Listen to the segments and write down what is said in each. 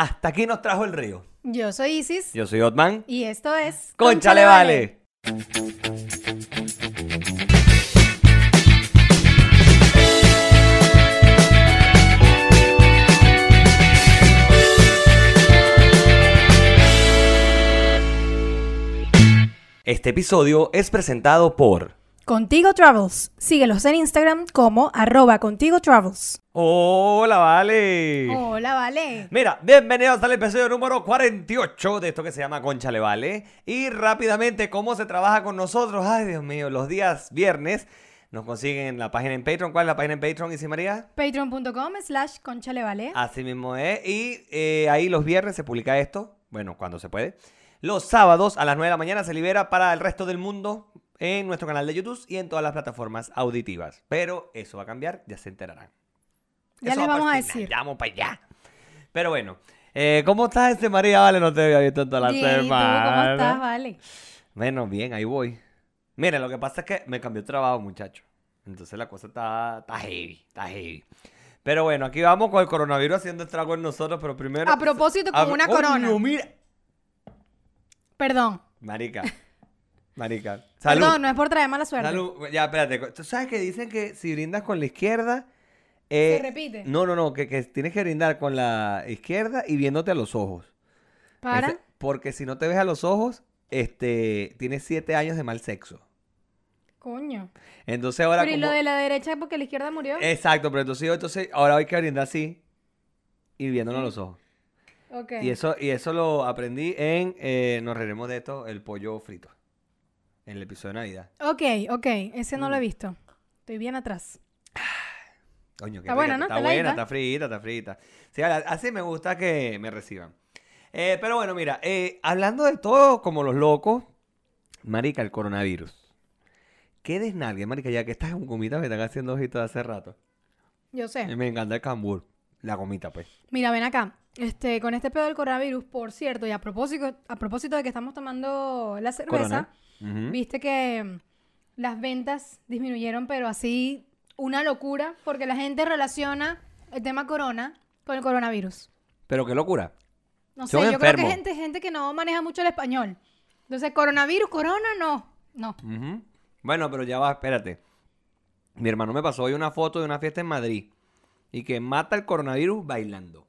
Hasta aquí nos trajo el río. Yo soy Isis Yo soy Otman. y esto es ¡Conchale, vale! Este episodio es presentado por... Contigo Travels. Síguelos en Instagram como arroba Contigo Travels. ¡Hola, vale! Hola, vale. Mira, bienvenidos al episodio número 48 de esto que se llama Conchale Vale. Y rápidamente, ¿cómo se trabaja con nosotros? Ay, Dios mío, los días viernes nos consiguen en la página en Patreon. ¿Cuál es la página en Patreon, Isi María? Patreon.com slash Conchale vale. Así mismo es. Y eh, ahí los viernes se publica esto. Bueno, cuando se puede. Los sábados a las 9 de la mañana se libera para el resto del mundo en nuestro canal de YouTube y en todas las plataformas auditivas. Pero eso va a cambiar, ya se enterarán. Ya Eso les va vamos a el decir. Ya vamos para allá. Pero bueno, eh, ¿cómo estás este María? Vale, no te había visto en toda la Bien, ¿y tú semana. cómo estás, vale? Bueno, bien, ahí voy. Mira, lo que pasa es que me cambió de trabajo, muchacho. Entonces la cosa está, está heavy, está heavy. Pero bueno, aquí vamos con el coronavirus haciendo estrago en nosotros, pero primero... A propósito, con A- una ¡Coño, corona. mira! Perdón. Marica, marica. Salud. Perdón, no es por traer mala suerte. Salud. Ya, espérate. ¿Tú sabes que dicen que si brindas con la izquierda... eh, Se repite. No, no, no, que, que tienes que brindar con la izquierda y viéndote a los ojos. Para. Ese- porque si no te ves a los ojos, este, tienes siete años de mal sexo. Coño. Entonces ahora Pero y lo de la derecha porque la izquierda murió. Exacto, pero entonces, entonces ahora hay que brindar así y viéndonos a los ojos. ok. Y eso, y eso lo aprendí en eh, Nos reiremos de esto, el pollo frito. En el episodio de Navidad. Ok, ok. Ese no lo Mm. he visto. Estoy bien atrás. Coño, qué Está buena, ¿no? Está Está buena, está frita, está frita. Sí, así me gusta que me reciban. Eh, pero bueno, mira, eh, hablando de todo como los locos, marica, el coronavirus. ¿Qué desnalgue, marica? Ya que estas gomitas me están haciendo ojitos hace rato. Yo sé. Me encanta el cambur. La gomita, pues. Mira, ven acá. Este, con este pedo del coronavirus, por cierto, y a propósito, a propósito de que estamos tomando la cerveza, Corona. Viste que mm, las ventas disminuyeron, pero así una locura, porque la gente relaciona el tema corona con el coronavirus. Pero qué locura. No sé, Son yo creo que gente, gente que no maneja mucho el español. Entonces, coronavirus, corona, no. No. Bueno, pero ya va, espérate. Mi hermano me pasó hoy una foto de una fiesta en Madrid. Y que mata el coronavirus bailando.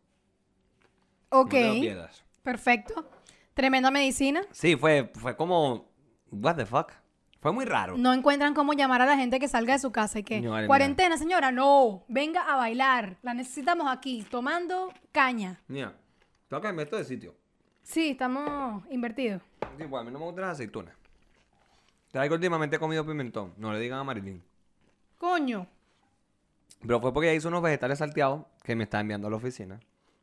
No Ok, te lo pierdas. perfecto. Tremenda medicina. Sí, fue, fue como. What the fuck? Fue muy raro. No encuentran cómo llamar a la gente que salga de su casa y que cuarentena, señora, no, venga a bailar. La necesitamos aquí, tomando caña. Mira, tengo que cambiar esto de sitio. Sí, estamos invertidos. Sí, pues a mí no me gustan las aceitunas. Sabes que últimamente he comido pimentón. No le digan a Marilyn. Coño. Pero fue porque ella hizo unos vegetales salteados que me está enviando a la oficina.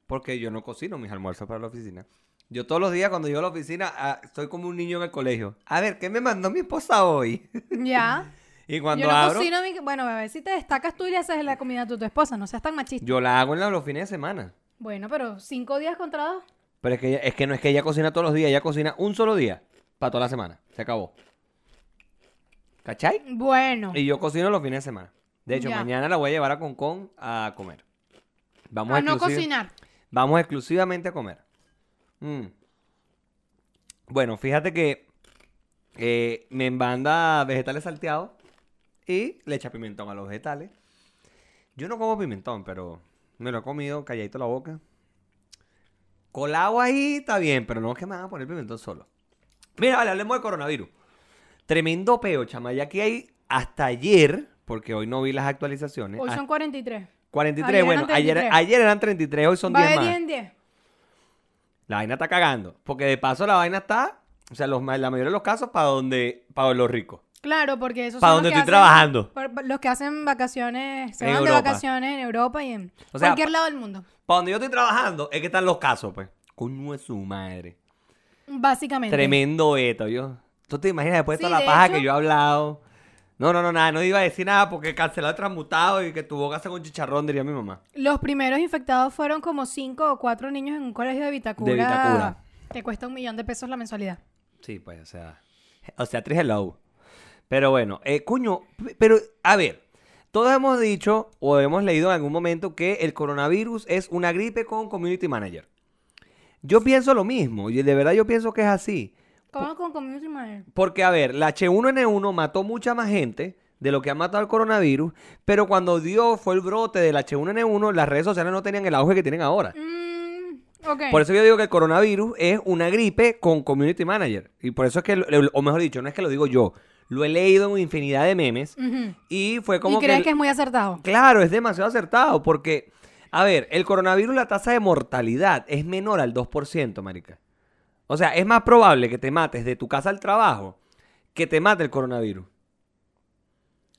Porque yo no cocino mis almuerzos para la oficina. Yo todos los días cuando llego a la oficina ah, estoy como un niño en el colegio. A ver, ¿qué me mandó mi esposa hoy? Ya. y cuando Yo no abro, cocino mi... Bueno, bebé, si te destacas tú y le haces la comida a tu, tu esposa, no seas tan machista. yo la hago en la- los fines de semana. Bueno, pero cinco días contra dos. Pero es que, ella- es que no es que ella cocina todos los días, ella cocina un solo día para toda la semana. Se acabó. ¿Cachai? Bueno. Y yo cocino los fines de semana. De hecho, Ya. mañana la voy a llevar a Concon a comer. Vamos A no exclusiv- cocinar. Vamos exclusivamente a comer. Mm. Bueno, fíjate que eh, me embanda vegetales salteados y le echa pimentón a los vegetales. Yo no como pimentón, pero me lo he comido calladito la boca. Colado ahí está bien, pero no es que me van a poner pimentón solo. Mira, vale, hablemos de coronavirus. Tremendo peo, chama. Ya que hay hasta ayer, porque hoy no vi las actualizaciones. Hoy son 43. 43, ayer bueno, ayer, 33. ayer eran 33, hoy son Va 10 de más. 10 en 10. La vaina está cagando. Porque de paso la vaina está, o sea, los, la mayoría de los casos para donde, para los ricos. Claro, porque esos Para son donde estoy hacen- trabajando. Los que hacen vacaciones, se En van de vacaciones en Europa y en O sea, cualquier lado del mundo. Para donde yo estoy trabajando es que están los casos, pues. Coño es su madre. Básicamente. Tremendo esto, yo. ¿Tú te imaginas después de Sí, toda la de paja hecho- que yo he hablado? No, no, no, nada, no iba a decir nada porque cancelado el transmutado y que tu boca se con chicharrón, diría mi mamá. Los primeros infectados fueron como 5 o 4 niños en un colegio de Vitacura. De Vitacura. Que cuesta un millón de pesos la mensualidad. Sí, pues, o sea. O sea, tres hello. Pero bueno, eh, coño, p- pero a ver, todos hemos dicho o hemos leído en algún momento que el coronavirus es una gripe con community manager. Yo pienso lo mismo, y de verdad yo pienso que es así. ¿Cómo con community manager? Porque, a ver, la H1N1 mató mucha más gente de lo que ha matado el coronavirus, pero cuando dio, fue el brote del H1N1, las redes sociales no tenían el auge que tienen ahora. Mm, ok. Por eso yo digo que el coronavirus es una gripe con community manager. Y por eso es que, o mejor dicho, no es que lo digo yo, lo he leído en infinidad de memes y fue como ¿Y crees que... que es muy acertado? Claro, es demasiado acertado porque, a ver, el coronavirus, la tasa de mortalidad es menor al 2%, marica. O sea, es más probable que te mates de tu casa al trabajo que te mate el coronavirus.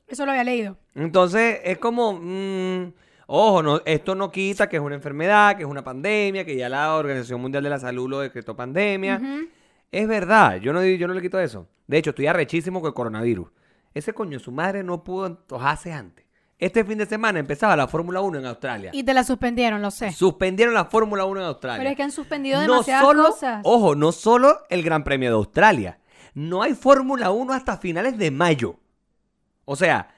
Eso lo había leído. Entonces, es como, mm, ojo, no, esto no quita que es una enfermedad, que es una pandemia, que ya la Organización Mundial de la Salud lo decretó pandemia. Es verdad, yo no, yo no le quito eso. De hecho, estoy arrechísimo con el coronavirus. Ese coño, su madre no pudo antojarse antes. Este fin de semana empezaba la Fórmula 1 en Australia. Y te la suspendieron, lo sé. Suspendieron la Fórmula 1 en Australia. Pero es que han suspendido no demasiadas solo, cosas. ojo, no solo el Gran Premio de Australia. No hay Fórmula 1 hasta finales de mayo. O sea,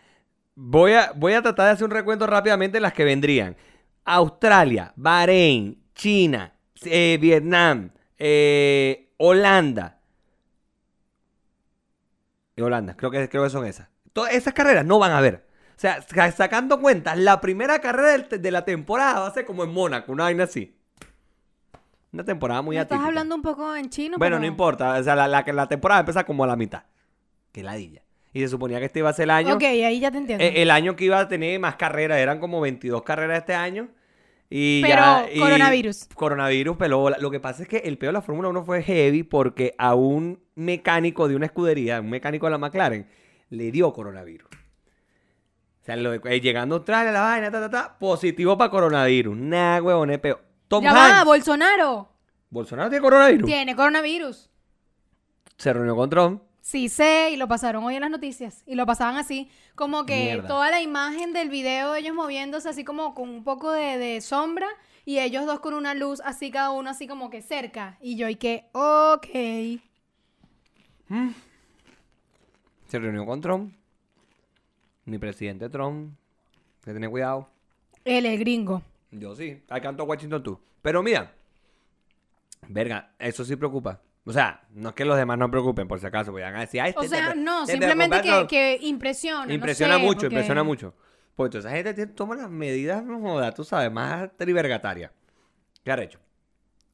voy a, voy a tratar de hacer un recuento rápidamente de las que vendrían. Australia, Bahrein, China, eh, Vietnam, eh, Holanda. Y Holanda, creo que, creo que son esas. Todas esas carreras no van a haber. O sea, sa- sacando cuentas, la primera carrera de la temporada va a ser como en Mónaco, una vaina así. Una temporada muy Me estás atípica. hablando un poco en chino, Bueno, pero- no importa. O sea, la, la, la temporada empieza como a la mitad. Que ladilla. Y se suponía que este iba a ser el año. Ok, ahí ya te entiendo. eh, el año que iba a tener más carreras. Eran como 22 carreras este año. Y Pero ya, y- coronavirus. Coronavirus, bola. Lo que pasa es que el peor de la Fórmula 1 fue heavy porque a un mecánico de una escudería, un mecánico de la McLaren, le dio coronavirus. Sea, lo de- eh, llegando a Australia, la vaina, ta, ta, ta, positivo para coronavirus. Nah, huevón, es peor. Tom ya va, Hanks. Bolsonaro. Bolsonaro tiene coronavirus. Tiene coronavirus. Se reunió con Trump. Sí sé, y lo pasaron hoy en las noticias. Y lo pasaban así, como que Mierda. toda la imagen del video de ellos moviéndose así como con un poco de, de sombra y ellos dos con una luz así cada uno así como que cerca. Y yo y que, ok. Se reunió con Trump. Mi presidente Trump. Que tiene cuidado. Él es gringo. Yo sí. I canto Washington tú. Pero mira. Verga, eso sí preocupa. O sea, no es que los demás no preocupen, por si acaso. Vayan a decir, "Ay, O este sea, te- no, este te simplemente que, todo". que impresiona. no Impresiona sé, mucho, porque- impresiona mucho. Pues toda esa gente toma las medidas, no joda, tú sabes, más trivergatarias. ¿Qué ha hecho?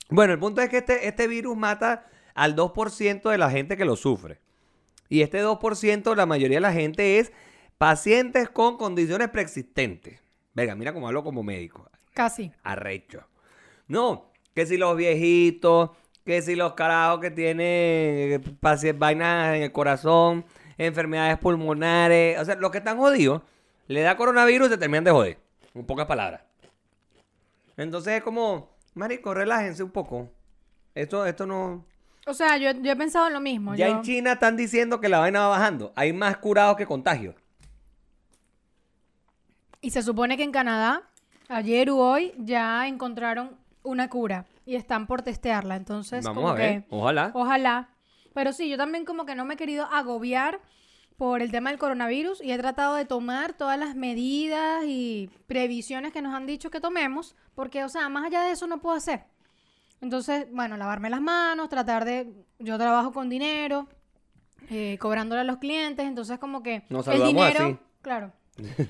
Bueno, el punto es que este, este virus mata al 2% de la gente que lo sufre. Y este 2%, la mayoría de la gente es pacientes con condiciones preexistentes. Venga, mira cómo hablo como médico. Casi. Arrecho. No, que si los viejitos, que si los carajos que tienen eh, vainas en el corazón, enfermedades pulmonares, o sea, los que están jodidos, le da coronavirus y se terminan de joder. En pocas palabras. Entonces es como, marico, relájense un poco. Esto, esto no... O sea, yo, yo he pensado en lo mismo. Ya yo- en China están diciendo que la vaina va bajando. Hay más curados que contagios. Y se supone que en Canadá, ayer u hoy, ya encontraron una cura y están por testearla. Entonces, Vamos como a ver, que, ojalá. ojalá. Pero sí, yo también como que no me he querido agobiar por el tema del coronavirus y he tratado de tomar todas las medidas y previsiones que nos han dicho que tomemos, porque, o sea, más allá de eso no puedo hacer. Entonces, bueno, lavarme las manos, tratar de... Yo trabajo con dinero, eh, cobrándole a los clientes, entonces como que Nos el dinero... así. Claro.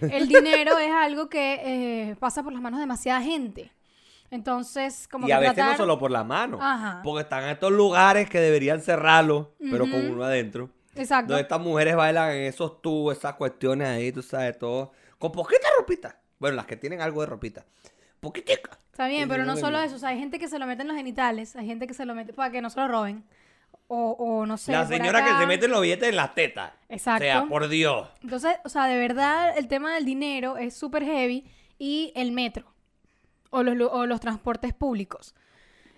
El dinero es algo que eh, pasa por las manos de demasiada gente. Entonces, como y que a veces tratar... no solo por la mano. Ajá. Porque están en estos lugares que deberían cerrarlo, pero con uno adentro. Exacto. Donde estas mujeres bailan en esos tubos, esas cuestiones ahí, tú sabes, todo. Con poquita ropita. Bueno, las que tienen algo de ropita. Poquitica. Está bien, pero no solo eso. O sea, hay gente que se lo mete en los genitales, hay gente que se lo mete para que no se lo roben. O, o no sé. la señora que se mete los billetes en las tetas. Exacto. O sea, por Dios. Entonces, o sea, de verdad, el tema del dinero es súper heavy y el metro o los, o los transportes públicos.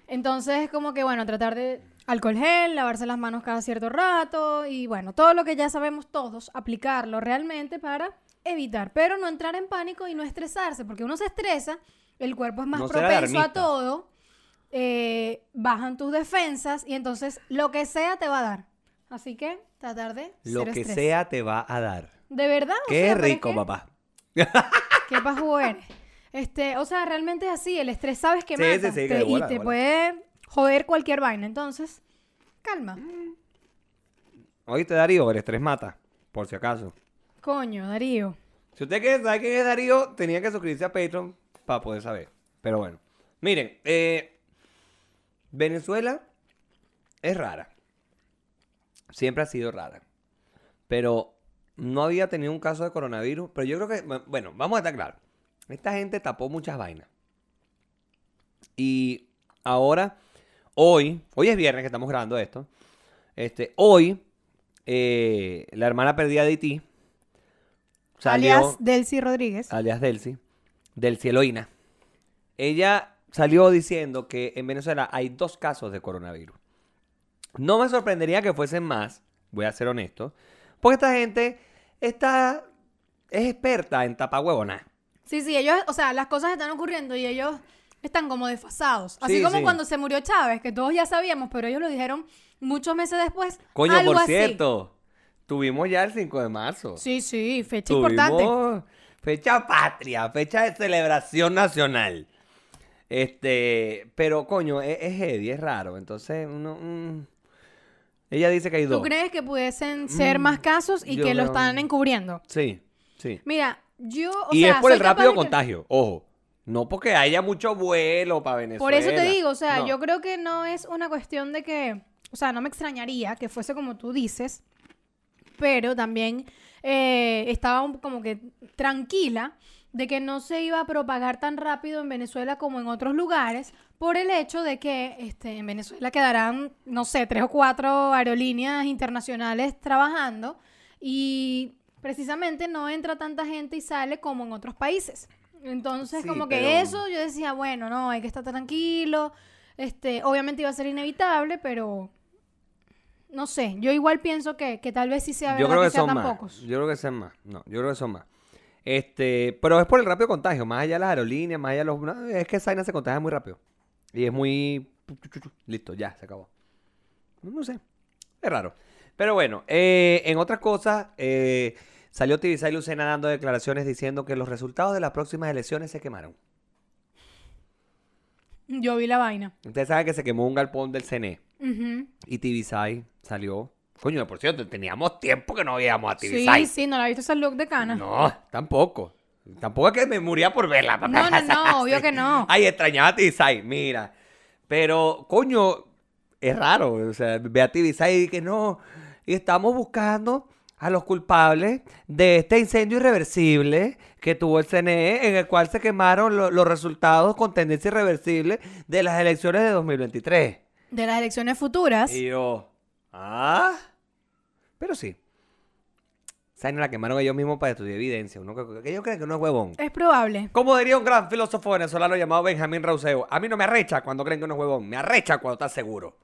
Entonces, como que, bueno, tratar de alcohol gel, lavarse las manos cada cierto rato y, bueno, todo lo que ya sabemos todos, aplicarlo realmente para evitar, pero no entrar en pánico y no estresarse, porque uno se estresa, el cuerpo es más No propenso a todo, eh, bajan tus defensas y entonces lo que sea te va a dar. Así que tratar de Lo que estrés. sea te va a dar. De verdad. o Qué sea, es rico, que- papá. Qué pajú eres. Este, o sea, realmente es así. El estrés sabes que Sí, mata. sí, sí, que te- de y te bola. puede joder cualquier vaina. Entonces, calma. Oíste, Darío, el estrés mata, por si acaso. Coño, Darío. Si usted quiere saber quién es Darío, tenía que suscribirse a Patreon para poder saber. Pero bueno. Miren, eh, Venezuela es rara. Siempre ha sido rara. Pero no había tenido un caso de coronavirus. Pero yo creo que, bueno, vamos a estar claros. Esta gente tapó muchas vainas. Y ahora, hoy, hoy es viernes que estamos grabando esto. Este, hoy, eh, la hermana perdida de Haití salió, Alias Delcy Rodríguez. alias Delcy, del Cieloína. Ella salió diciendo que en Venezuela hay dos casos de coronavirus. No me sorprendería que fuesen más, voy a ser honesto, porque esta gente está, es experta en tapahuevonas. Sí, sí, ellos, o sea, las cosas están ocurriendo y ellos están como desfasados. Así Sí, como sí. cuando se murió Chávez, que todos ya sabíamos, pero ellos lo dijeron muchos meses después. Coño, algo por así. cierto, tuvimos ya el 5 de marzo. Sí, sí, fecha importante. Tuvimos fecha patria, fecha de celebración nacional. Este, pero coño, es, es heavy, es raro. Entonces, uno. mm, ella dice que hay ¿Tú dos. crees que pudiesen ser Mm, más casos y que lo están encubriendo? Sí, sí. Mira, yo, o y sea, es por el rápido que- contagio, ojo. No porque haya mucho vuelo para Venezuela. Por eso te digo, o sea, No. yo creo que no es una cuestión de que, o sea, no me extrañaría que fuese como tú dices, pero también eh, estaba un- como que tranquila de que no se iba a propagar tan rápido en Venezuela como en otros lugares por el hecho de que este, en Venezuela quedarán, no sé, tres o cuatro aerolíneas internacionales trabajando y precisamente no entra tanta gente y sale como en otros países. Entonces, Sí, como que pero- eso yo decía, bueno, no, hay que estar tranquilo. Este, obviamente iba a ser inevitable, pero no sé, yo igual pienso que, que tal vez sí sea Yo verdad creo que, que sean son tan más. pocos. Yo creo que son más. No, yo creo que son más. Este, pero es por el rápido contagio, más allá de las aerolíneas, más allá de los. es que esa vaina se contagia muy rápido. Y es muy. Listo, ya, se acabó. No sé. Es raro. Pero bueno, eh, en otras cosas, eh, salió Tibisay Lucena dando declaraciones diciendo que los resultados de las próximas elecciones se quemaron. Yo vi la vaina. Ustedes saben que se quemó un galpón del CNE. Ujú. Y Tibisay salió. Coño, por cierto, teníamos tiempo que no veíamos a Sí, Tibisay. sí, no la viste ese look de cana. No, tampoco. Tampoco es que me moría por verla. No, no, no, obvio que no. Ay, extrañaba a Tibisay, mira. Pero, coño, es raro. O sea, ve a Tibisay y que no. Y estamos buscando a los culpables de este incendio irreversible que tuvo el CNE, en el cual se quemaron lo- los resultados con tendencia irreversible de las elecciones de 2023. De las elecciones futuras. Y yo, ah, pero sí. No la quemaron ellos mismos para estudiar evidencia. Uno que, que ellos creen que no es huevón. Es probable. Como diría un gran filósofo venezolano llamado Benjamín Rauseo, a mí no me arrecha cuando creen que uno es huevón, me arrecha cuando estás seguro.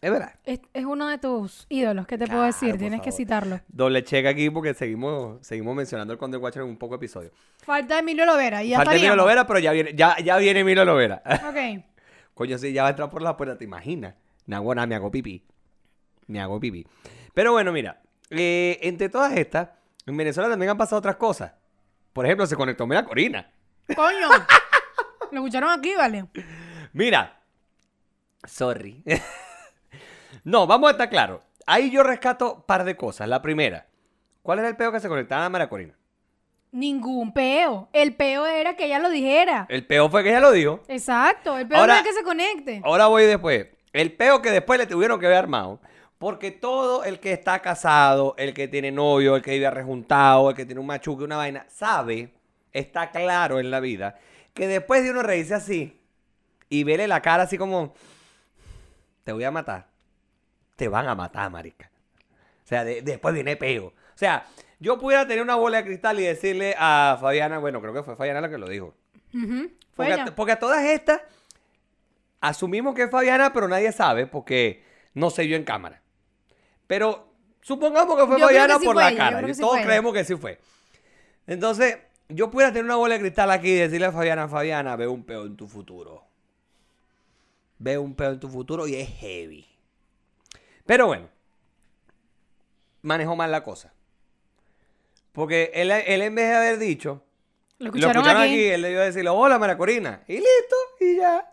Es verdad. Es, es uno de tus ídolos, ¿qué te puedo Claro, decir? por Tienes que favor. citarlo. Doble check aquí porque seguimos, seguimos mencionando el Conde Watcher en un poco episodio. Falta Emilio Lovera y ya Falta Emilio estaríamos. Lovera, pero ya viene, ya, ya viene Emilio Lovera. Ok. Coño, sí, ya va a entrar por la puerta, ¿te imaginas? Nagona, me hago pipí. Me hago pipí. Pero bueno, mira, eh, entre todas estas, en Venezuela también han pasado otras cosas. Por ejemplo, se conectó Mira Corina. Coño. Lo escucharon aquí, vale. Mira. Sorry. no, vamos a estar claros. Ahí yo rescato un par de cosas. La primera, ¿cuál era el peo que se conectaba a Mara Corina? Ningún peo. El peo era que ella lo dijera. El peo fue que ella lo dijo. Exacto. El peo Ahora- no era que se conecte. Ahora voy después. El peo que después le tuvieron que ver armado. Porque todo el que está casado, el que tiene novio, el que vive rejuntado, el que tiene un machuque, una vaina, sabe, está claro en la vida, que después de uno reírse así y verle la cara así como, te voy a matar. Te van a matar, marica. O sea, de- después viene peo. O sea, yo pudiera tener una bola de cristal y decirle a Fabiana, bueno, creo que fue Fabiana la que lo dijo. Porque, a, porque a todas estas asumimos que es Fabiana, pero nadie sabe porque no se vio en cámara. Pero supongamos que fue Yo que sí por fue la cara. Y todos fue creemos que sí fue. Entonces, yo pudiera tener una bola de cristal aquí y decirle a Fabiana, Fabiana, veo un peo en tu futuro. Veo un peo en tu futuro y es heavy. Pero bueno, manejó mal la cosa. Porque él, él en vez de haber dicho, Lo lo escucharon, aquí. aquí. él debió decirle, hola Mara Corina. Y listo, y ya.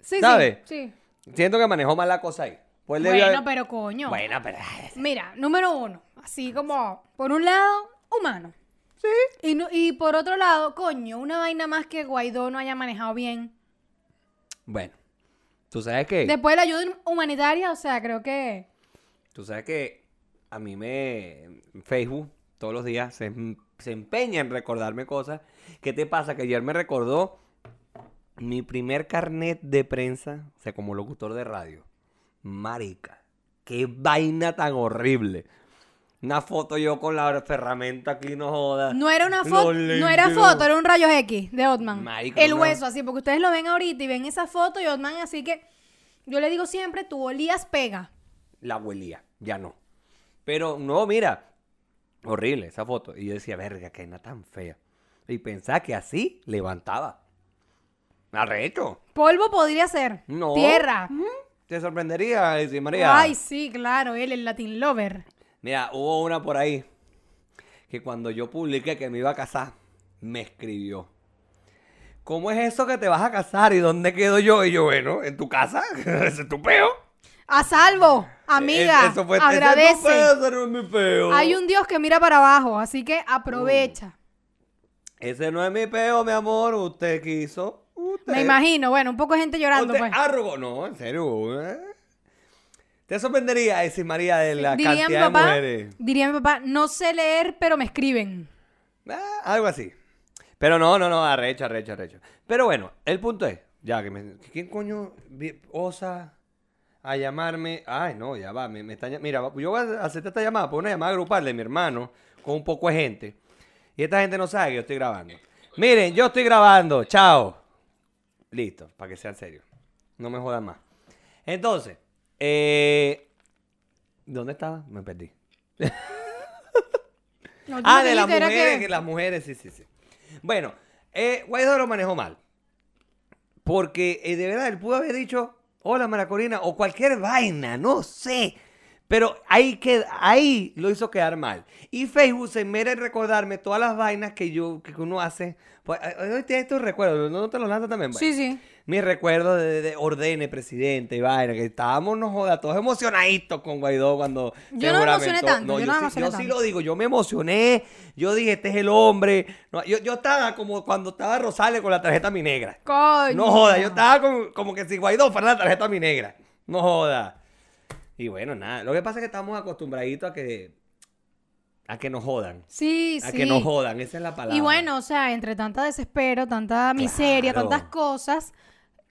Sí, ¿Sabe? sí. sí. Siento que manejó mal la cosa ahí. Pues Bueno, pero coño. Bueno, pero... Mira, número uno, así como, por un lado, humano. Sí. Y, no- y por otro lado, coño, una vaina más que Guaidó no haya manejado bien. Bueno, tú sabes que... Después de la ayuda humanitaria, o sea, creo que... Tú sabes que a mí me... Facebook todos los días se, se empeña en recordarme cosas. ¿Qué te pasa? Que ayer me recordó mi primer carnet de prensa, o sea, como locutor de radio. Marica, qué vaina tan horrible. Una foto yo con la ferramenta aquí, no jodas. No era una foto, no era foto, era un rayo X de Otman. Marico, el no. hueso, así, porque ustedes lo ven ahorita y ven esa foto y Otman, así que yo le digo siempre, tú olías pega. La huelía, ya no. Pero no, mira, horrible esa foto. Y yo decía, verga, qué vaina tan fea. Y pensaba que así levantaba. Arrecho. Polvo podría ser. No. Tierra. Te sorprendería, decir María. Ay, sí, claro, él, el Latin Lover. Mira, hubo una por ahí que cuando yo publiqué que me iba a casar, me escribió. ¿Cómo es eso que te vas a casar y dónde quedo yo? Y yo, bueno, en tu casa, ese es tu peo. A salvo, amiga. Eso fue, ese es tu agradece. peo, ese no es mi peo. Hay un Dios que mira para abajo, así que aprovecha. Ese no es mi peo, mi amor. Usted quiso. Usted. Me imagino, bueno, un poco de gente llorando, Usted pues. arrogó. No, en serio. ¿eh? Te sorprendería decir María de la diría mi cantidad de mujeres. diría mi papá, no sé leer, pero me escriben. Ah, algo así. Pero no, no, no, arrecho, arrecho, arrecho. Pero bueno, el punto es, ya que me. ¿Quién coño osa a llamarme? Ay, no, ya va, me, me llam- Mira, yo voy a hacerte esta llamada, por una llamada grupal de mi hermano con un poco de gente. Y esta gente no sabe que yo estoy grabando. Miren, yo estoy grabando, chao. Listo, para que sean serios. No me jodan más. Entonces, eh, ¿dónde estaba? Me perdí. Ah, de las mujeres, que- que las mujeres, sí, sí, sí. Bueno, eh, Guaidó lo manejó mal. Porque eh, de verdad él pudo haber dicho, hola Maracorina, o cualquier vaina, no sé. Pero ahí, que, ahí lo hizo quedar mal. Y Facebook se mera en recordarme todas las vainas que yo, que uno hace. Pues, eh, hoy tienes estos recuerdos, ¿no te los lanzas también? Bueno, Sí, sí. mis recuerdos de, de ordene presidente y vaina, que estábamos, no joda, todos emocionaditos con Guaidó cuando Yo no me emocioné tanto, yo no sí, emocioné yo sí tanto. lo digo, yo me emocioné, yo dije, este es el hombre. No, yo, yo estaba como cuando estaba Rosales con la tarjeta mi negra. Coño. No joda, yo estaba como, como que si Guaidó fuera la tarjeta mi negra. No joda. Y bueno, nada, lo que pasa es que estamos acostumbraditos a que, a que nos jodan. Sí, A sí. que nos jodan, esa es la palabra. Y bueno, o sea, entre tanta desespero, tanta miseria, Claro. tantas cosas,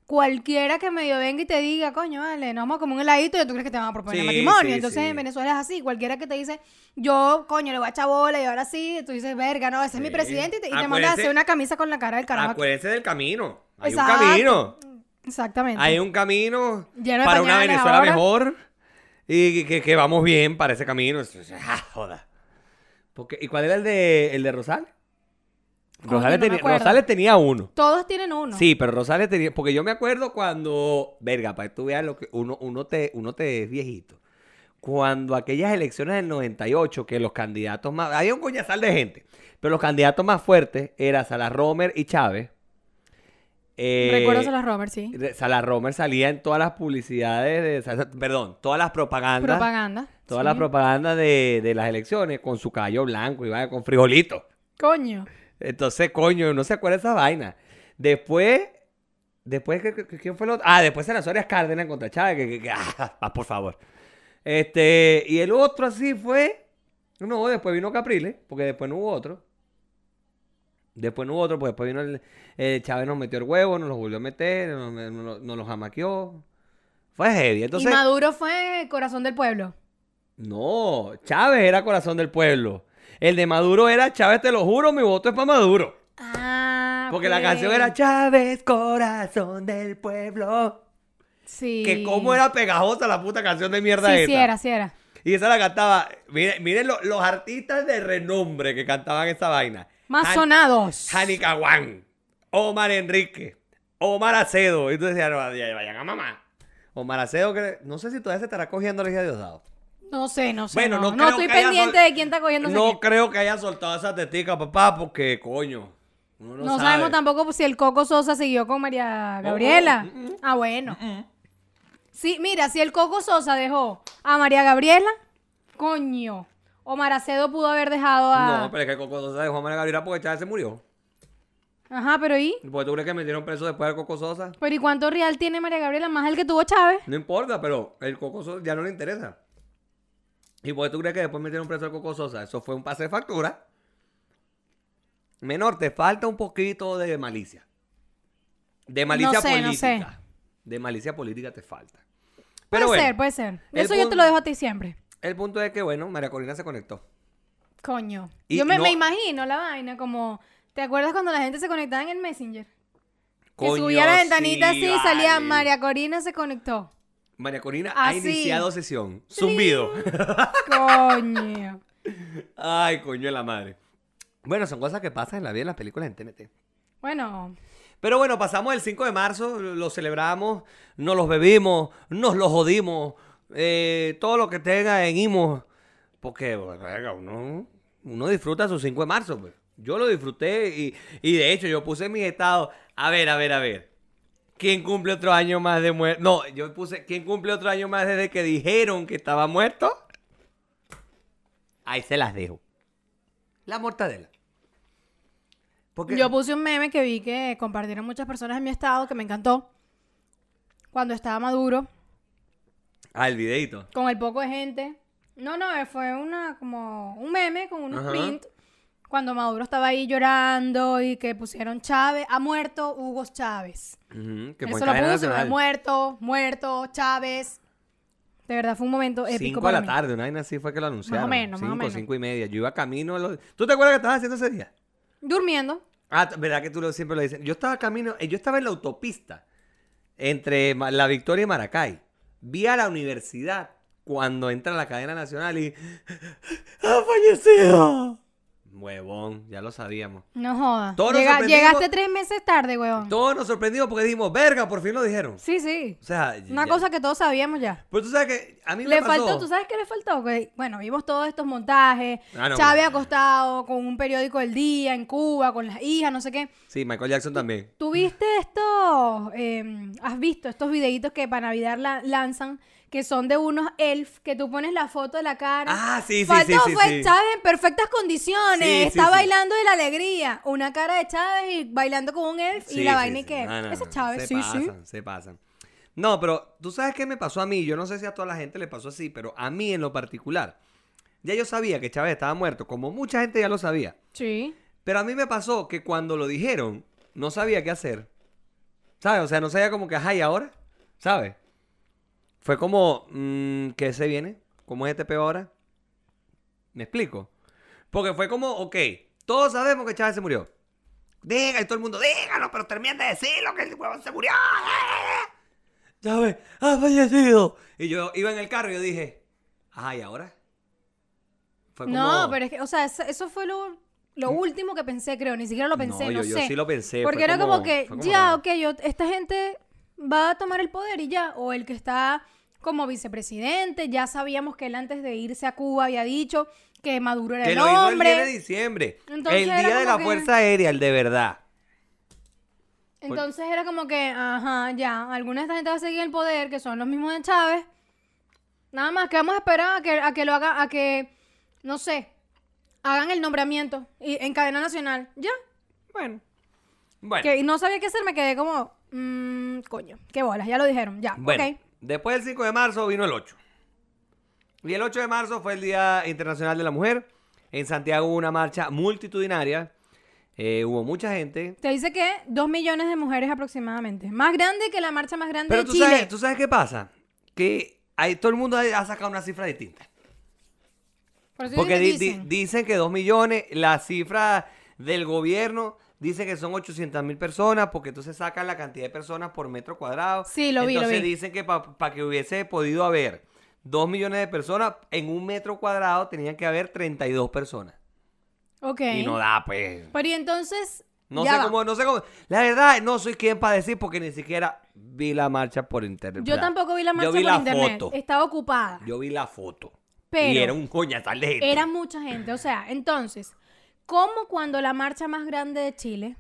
cualquiera que medio venga y te diga, coño, vale, nos vamos a comer un heladito y tú crees que te van a proponer Sí, matrimonio. sí, Entonces sí. en Venezuela es así. Cualquiera que te dice, yo, coño, le voy a echar bola y ahora sí, tú dices, verga, no, ese es mi presidente y te, y te mandas a hacer una camisa con la cara del carajo. Acuérdense del camino. Hay Exacto. un camino. Exactamente. Hay un camino Lleno para una Venezuela ahora. mejor y que, que vamos bien para ese camino. Ah, joda. Porque, ¿Y cuál era el de, el de Rosales? Rosales, no tenía. Rosales tenía uno. Todos tienen uno. Sí, pero Rosales tenía. Porque yo me acuerdo cuando. Verga, para que tú veas lo que. Uno, uno, te, uno te es viejito. Cuando aquellas elecciones del 98, que los candidatos más. Había un coñazal de gente. Pero los candidatos más fuertes eran Salas Romer y Chávez. Eh, Recuerdo a las Romer, sí. Salas Romer salía en todas las publicidades de. Perdón, todas las propagandas. Propaganda. Todas sí. las propagandas de, de las elecciones con su caballo blanco y vaya con frijolito. Coño. Entonces, coño, no se acuerda de esa vaina. Después, después, ¿qué- qué- ¿quién fue el otro? Ah, después las Arias Cárdenas contra Chávez, que, que- que- ah, ah, por favor. Este, y el otro así fue, no, después vino Capriles, porque después no hubo otro. Después no hubo otro, porque después vino el, el Chávez nos metió el huevo, nos lo volvió a meter, nos, nos, nos lo jamaqueó. Fue heavy. Entonces, y Maduro fue corazón del pueblo. no, Chávez era corazón del pueblo. El de Maduro era Chávez, te lo juro, mi voto es para Maduro. Ah, Porque la canción era Chávez, corazón del pueblo. Sí. Que cómo era pegajosa la puta canción de mierda Sí, esa. sí era, sí era. Y esa la cantaba. Miren, miren lo- los artistas de renombre que cantaban esa vaina. Más Han- sonados. Hani Caguán, Omar Enrique, Omar Acedo. Y tú decías, vayan a mamá. Omar Acedo, que no sé si todavía se estará cogiendo la hija de Diosdado. No sé, no sé. Bueno, no, no no creo estoy que haya pendiente sol- de quién está cogiendo No creo que haya soltado esa tetica, papá, porque coño. No, no, sabe. sabemos tampoco si el Coco Sosa siguió con María Gabriela. oh, mm, mm. Ah, bueno. Sí, mira, si el Coco Sosa dejó a María Gabriela, coño. Omar Acedo pudo haber dejado a. No, pero es que Coco Sosa dejó a María Gabriela porque Chávez se murió. Ajá, pero ¿y? ¿Por qué tú crees que metieron preso después del Coco Sosa? ¿Pero y cuánto real tiene María Gabriela? Más el que tuvo Chávez. No importa, pero el Coco Sosa ya no le interesa. ¿Y por qué tú crees que después metieron preso al Coco Sosa? Eso fue un pase de factura. Menor, te falta un poquito de malicia. De malicia No sé, no política. sé. De malicia política te falta. Puede bueno, ser, puede ser. Eso yo te lo dejo a ti siempre. El punto es que, bueno, María Corina se conectó. Coño. Y yo me, no- me imagino la vaina como. ¿Te acuerdas cuando la gente se conectaba en el Messenger? Que Coño, subía la ventanita sí, así y salía vale. María Corina se conectó. María Corina ha Así. iniciado sesión. Zumbido. Coño. Ay, coño de la madre. Bueno, son cosas que pasan en la vida en las películas en TNT. Bueno, Pero bueno, pasamos el 5 de marzo, lo celebramos, nos los bebimos, nos los jodimos, eh, todo lo que tenga en Imo. Porque, verga, uno, uno disfruta su 5 de marzo, pues. Yo lo disfruté y, y de hecho yo puse en mi estado, a ver, a ver, a ver. ¿Quién cumple otro año más de muerto? No, yo puse, ¿quién cumple otro año más desde que dijeron que estaba muerto? Ahí se las dejo. La mortadela. Porque yo puse un meme que vi que compartieron muchas personas en mi estado que me encantó. Cuando estaba Maduro, Ah, el videito. con el poco de gente. No, no, eh, fue una como un meme con unos Ajá. print. Cuando Maduro estaba ahí llorando y que pusieron Chávez, ha muerto Hugo Chávez. Que Eso lo puso, nacional. muerto, muerto, Chávez. De verdad fue un momento épico Cinco para la mí. tarde, una vaina así fue que lo anunciaron. menos, más o cinco, menos. cinco y media. Yo iba camino. a lo- ¿Tú te acuerdas que estabas haciendo ese día? Durmiendo. Ah, verdad que tú lo, siempre lo dices. Yo estaba camino, eh, yo estaba en la autopista entre La Victoria y Maracay. Vi a la universidad cuando entra la cadena nacional y ¡Ha fallecido! Huevón, ya lo sabíamos. No jodas. Llega- llegaste tres meses tarde, weón. Todos nos sorprendimos porque dijimos, verga, por fin lo dijeron. Sí, sí. O sea, Una ya- cosa que todos sabíamos ya. Pero tú sabes que a mí me Le pasó... faltó, ¿tú sabes qué le faltó? Que, bueno, vimos todos estos montajes. Ah, no, Chávez acostado con un periódico del día en Cuba, con las hijas, no sé qué. Sí, Michael Jackson también. ¿Tú viste estos, eh, has visto estos videitos que para Navidad la- lanzan, que son de unos elf, que tú pones la foto de la cara? Ah, sí, sí, Faltó sí, sí, fue sí. Chávez en perfectas condiciones, Sí, sí, está sí. bailando de la alegría. Una cara de Chávez y bailando con un elf y Sí, la sí, vaina y sí. que, No, no, ese no, Chávez, se sí, sí. pasan, Se pasan. No, pero tú sabes qué me pasó a mí. Yo no sé si a toda la gente le pasó así, pero a mí en lo particular. Ya yo sabía que Chávez estaba muerto, como mucha gente ya lo sabía. Sí. Pero a mí me pasó que cuando lo dijeron, no sabía qué hacer. ¿Sabes? O sea, no sabía como que, ajá, ¿y ahora? ¿Sabes? Fue como, mm, ¿qué se viene? ¿Cómo es este peo ahora? ¿Me explico? Porque fue como, ok, todos sabemos que Chávez se murió. Diga, y todo el mundo, dígalo, pero terminen de decirlo que el huevón se murió. Chávez ha fallecido. Y yo iba en el carro y yo dije, ajá, ¿y ahora? Fue No, pero es que, o sea, eso, eso fue lo, lo último que pensé, creo. Ni siquiera lo pensé, no, yo, yo sé. sí lo pensé. Porque era como, que, como ya, raro. ok, yo, esta gente va a tomar el poder y ya. O el que está como vicepresidente, ya sabíamos que él antes de irse a Cuba había dicho que Maduro era Que el lo hizo el hombre. 10 de diciembre. Entonces el día de la que- Fuerza Aérea, el de verdad. Entonces era como que, ajá, ya, alguna de esta gente va a seguir el poder, que son los mismos de Chávez. Nada más que vamos a esperar a que, a que lo haga, a que, no sé, hagan el nombramiento y, en cadena nacional. Ya. Bueno. Bueno. Que no sabía qué hacer, me quedé como, mmm, coño, qué bolas, ya lo dijeron, ya, Bueno, después del 5 de marzo vino el 8. Y el 8 de marzo fue el Día Internacional de la Mujer. En Santiago hubo una marcha multitudinaria. Eh, hubo mucha gente. Te dice que dos millones de mujeres aproximadamente. Más grande que la marcha más grande Pero de tú Chile. sabes, tú sabes qué pasa. Que hay, todo el mundo ha sacado una cifra distinta. Por Porque dicen- di- di- dicen que 2 millones, la cifra del gobierno dice que son 800 mil personas, porque entonces sacan la cantidad de personas por metro cuadrado. Sí, lo vi, lo Entonces vi. dicen que para que hubiese podido haber 2 millones de personas, en un metro cuadrado tenían que haber 32 personas. Ok. Y no da, pues. Pero y entonces. No ya sé va. cómo, no sé cómo. La verdad, no soy quien para decir porque ni siquiera vi la marcha por internet. Yo tampoco vi la marcha Yo vi por la internet. foto. Estaba ocupada. Yo vi la foto. Pero- y era un coñazal de gente. Era mucha gente. O sea, entonces, ¿cómo cuando la marcha más grande de Chile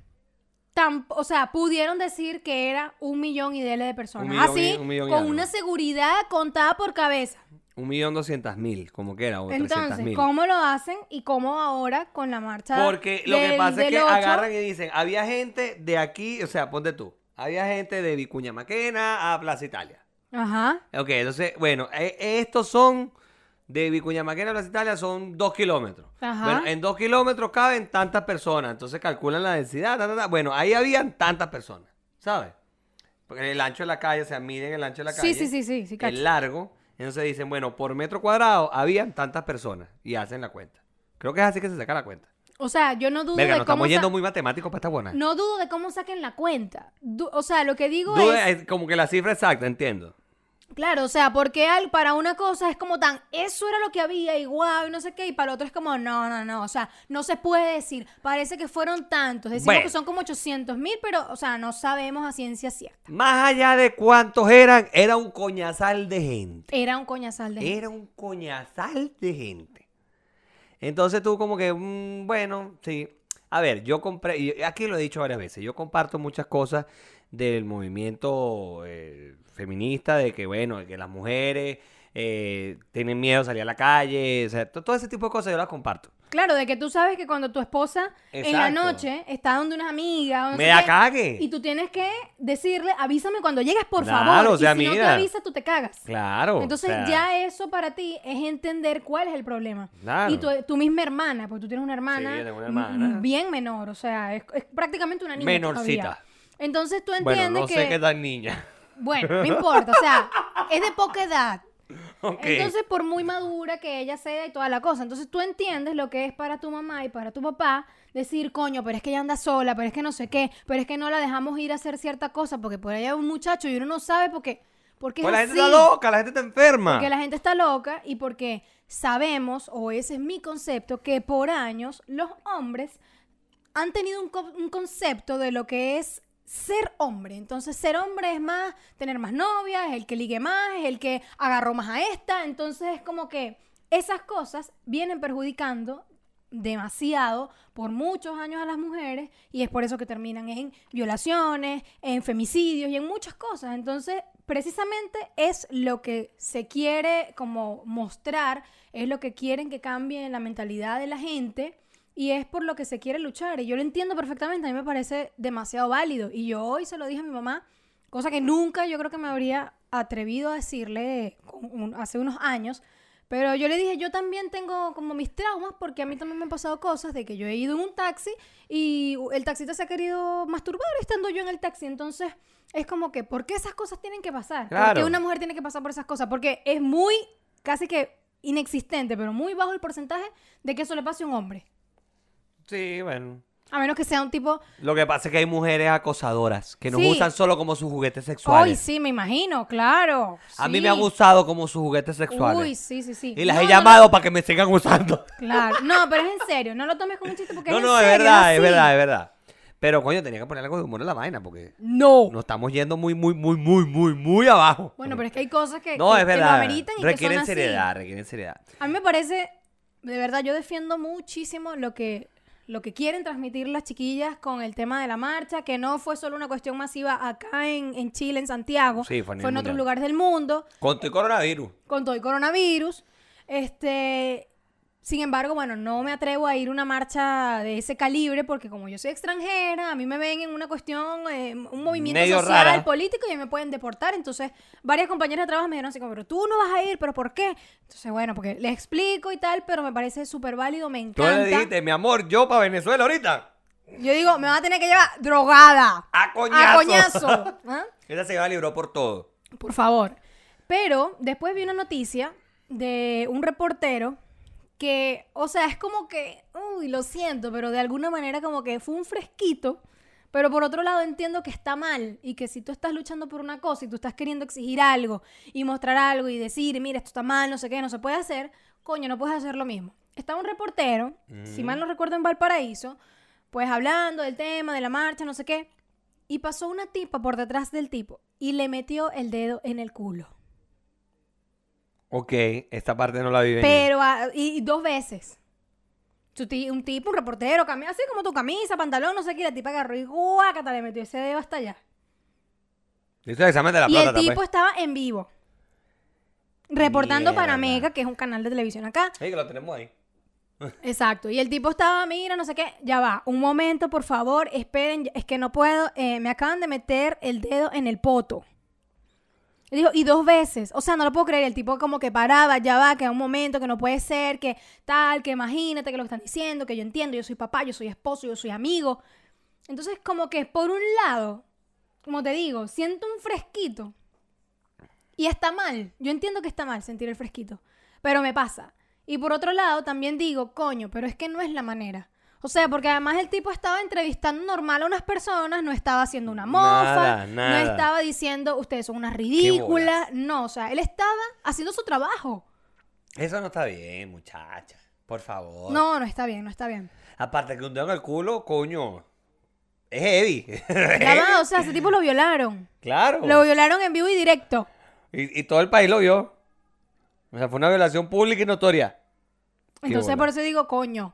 tan, o sea, pudieron decir que era un millón y dele de personas. Un millón Así, y- un millón y con algo. una seguridad contada por cabeza. Un millón doscientas mil, como que era, o trescientas Entonces, mil. ¿cómo lo hacen y cómo ahora con la marcha? Porque lo que del- pasa es del que 8? agarran y dicen, había gente de aquí, o sea, ponte tú, había gente de Vicuña Maquena a Plaza Italia. Ajá. Ok, entonces, bueno, eh, estos son, de Vicuña Maquena a Plaza Italia son dos kilómetros. Ajá. Bueno, en dos kilómetros caben tantas personas, entonces calculan la densidad, ta, ta, ta. bueno, ahí habían tantas personas, ¿sabes? Porque el ancho de la calle, o sea, miden el ancho de la calle. Sí, sí, sí, sí, sí, cacho. el largo, entonces dicen, bueno, por metro cuadrado habían tantas personas y hacen la cuenta. Creo que es así que se saca la cuenta. O sea, yo no dudo Verga, de nos cómo estamos yendo muy matemáticos para esta buena. no dudo de cómo saquen la cuenta. Du- o sea, lo que digo es como que la cifra exacta, entiendo. Claro, o sea, porque al, para una cosa es como tan, eso era lo que había y guau, y no sé qué, y para el otro es como, no, no, no, o sea, no se puede decir, parece que fueron tantos, decimos Bueno. que son como 800 mil, pero, o sea, no sabemos a ciencia cierta. Más allá de cuántos eran, era un coñazal de gente. Era un coñazal de gente. Era un coñazal de gente. Entonces tú como que, mm, bueno, sí. A ver, yo compré, y aquí lo he dicho varias veces, yo comparto muchas cosas del movimiento eh, feminista, de que, bueno, de que las mujeres eh, tienen miedo a salir a la calle, o sea, to- todo ese tipo de cosas yo las comparto. Claro, de que tú sabes que cuando tu esposa en la noche está donde unas amigas, no Me qué, cague. y tú tienes que decirle, avísame cuando llegues, por Claro, favor. o sea, y si no te avisas, tú te cagas. Claro. Entonces o sea, ya eso para ti es entender cuál es el problema. Claro. Y tu, tu misma hermana, porque tú tienes una hermana, Sí, una hermana. bien menor, o sea, es, es prácticamente una niña Menorcita. todavía. Entonces tú Bueno, entiendes no que... sé qué tan niña. Bueno, no importa, o sea, es de poca edad. Entonces, por muy madura que ella sea y toda la cosa, entonces tú entiendes lo que es para tu mamá y para tu papá decir, coño, pero es que ella anda sola, pero es que no sé qué, pero es que no la dejamos ir a hacer cierta cosa porque por allá hay un muchacho y uno no sabe porque, porque es Pues la gente así. está loca, la gente está enferma. Porque la gente está loca y porque sabemos, o ese es mi concepto, que por años los hombres han tenido un, co- un concepto de lo que es ser hombre. Entonces, ser hombre es más tener más novias, es el que ligue más, es el que agarró más a esta. Entonces, es como que esas cosas vienen perjudicando demasiado por muchos años a las mujeres y es por eso que terminan en violaciones, en femicidios y en muchas cosas. Entonces, precisamente es lo que se quiere como mostrar, es lo que quieren que cambie la mentalidad de la gente y es por lo que se quiere luchar. Y yo lo entiendo perfectamente, a mí me parece demasiado válido. Y yo hoy se lo dije a mi mamá, cosa que nunca yo creo que me habría atrevido a decirle hace unos años. Pero yo le dije, yo también tengo como mis traumas porque a mí también me han pasado cosas de que yo he ido en un taxi y el taxista se ha querido masturbar estando yo en el taxi. Entonces es como que, ¿por qué esas cosas tienen que pasar? ¿Por Claro. qué una mujer tiene que pasar por esas cosas? Porque es muy, casi que inexistente, pero muy bajo el porcentaje de que eso le pase a un hombre. Sí, bueno. A menos que sea un tipo... Lo que pasa es que hay mujeres acosadoras que nos Sí. usan solo como sus juguetes sexuales. sí, me imagino, claro. A mí me han usado como sus juguetes sexuales. Uy, sí, sí, sí. y las No, he no, llamado para que me sigan usando. Claro, no, pero es en serio, no lo tomes como un chiste porque No, es no, en es serio, verdad, es así. verdad, es verdad. Pero, coño, tenía que poner algo de humor en la vaina porque No. nos estamos yendo muy, muy, muy, muy, muy, muy abajo. Bueno, pero es que hay cosas que, No, que- es que lo verdad. ameritan y que requieren son así. seriedad, requieren seriedad. A mí me parece, de verdad, yo defiendo muchísimo lo que, lo que quieren transmitir las chiquillas con el tema de la marcha, que no fue solo una cuestión masiva acá en, en Chile, en Santiago, Sí, fue en otros lugares del mundo, Con tu coronavirus. con todo el coronavirus. Este, sin embargo, bueno, no me atrevo a ir a una marcha de ese calibre porque como yo soy extranjera, a mí me ven en una cuestión, eh, un movimiento Medio social, rara. político y me pueden deportar. Entonces, varias compañeras de trabajo me dijeron así como, pero tú no vas a ir, pero ¿por qué? Entonces, bueno, porque les explico y tal, pero me parece súper válido, me Tú le encanta. dijiste, mi amor, yo para Venezuela ahorita. Yo digo, me va a tener que llevar drogada. A coñazo. A coñazo. ¿Ah? Esa se va libró por todo. Por favor. Pero después vi una noticia de un reportero que, o sea, es como que, uy, lo siento, pero de alguna manera como que fue un fresquito. Pero por otro lado entiendo que está mal y que si tú estás luchando por una cosa y tú estás queriendo exigir algo y mostrar algo y decir, mira, esto está mal, no sé qué, no se puede hacer, coño, no puedes hacer lo mismo. Estaba un reportero, si mal no recuerdo en Valparaíso, pues hablando del tema, de la marcha, no sé qué, y pasó una tipa por detrás del tipo y le metió el dedo en el culo. Ok, esta parte no la vi venir. Pero, ah, y, y dos veces. Su ti- un tipo, un reportero, así como tu camisa, pantalón, no sé qué, la tipa agarró y guácata, le metió ese dedo hasta allá. Hizo el examen de la y el próstata, tipo pues. estaba en vivo. Reportando para Mierda. Mega, que es un canal de televisión acá. Sí, que lo tenemos ahí. Exacto. Y el tipo estaba, mira, no sé qué, ya va, un momento, por favor, esperen, es que no puedo, eh, me acaban de meter el dedo en el poto. Dijo, y dos veces, o sea, no lo puedo creer, el tipo como que paraba, ya va, que un momento, que no puede ser, que tal, que imagínate que lo están diciendo, que yo entiendo, yo soy papá, yo soy esposo, yo soy amigo. Entonces, como que por un lado, como te digo, siento un fresquito. Y está mal, yo entiendo que está mal sentir el fresquito, pero me pasa. Y por otro lado, también digo, coño, pero es que no es la manera. O sea, porque además el tipo estaba entrevistando normal a unas personas, no estaba haciendo una mofa, Nada, no estaba diciendo, ustedes son unas ridículas. No, o sea, él estaba haciendo su trabajo. Eso no está bien, muchacha. Por favor. No, no está bien, no está bien. Aparte que un dedo en el culo, coño. Es heavy. Ya va, o sea, ese tipo lo violaron. claro. Lo violaron en vivo y directo. Y, y todo el país lo vio. O sea, fue una violación pública y notoria. Entonces por eso digo, coño.